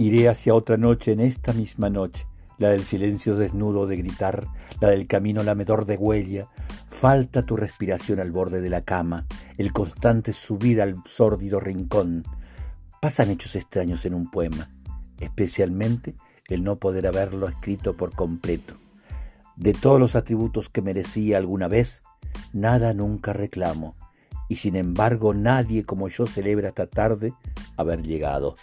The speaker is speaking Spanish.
Iré hacia otra noche en esta misma noche, la del silencio desnudo de gritar, la del camino lamedor de huella. Falta tu respiración al borde de la cama, el constante subir al sórdido rincón. Pasan hechos extraños en un poema, especialmente el no poder haberlo escrito por completo. De todos los atributos que merecía alguna vez, nada nunca reclamo, y sin embargo nadie como yo celebra esta tarde haber llegado.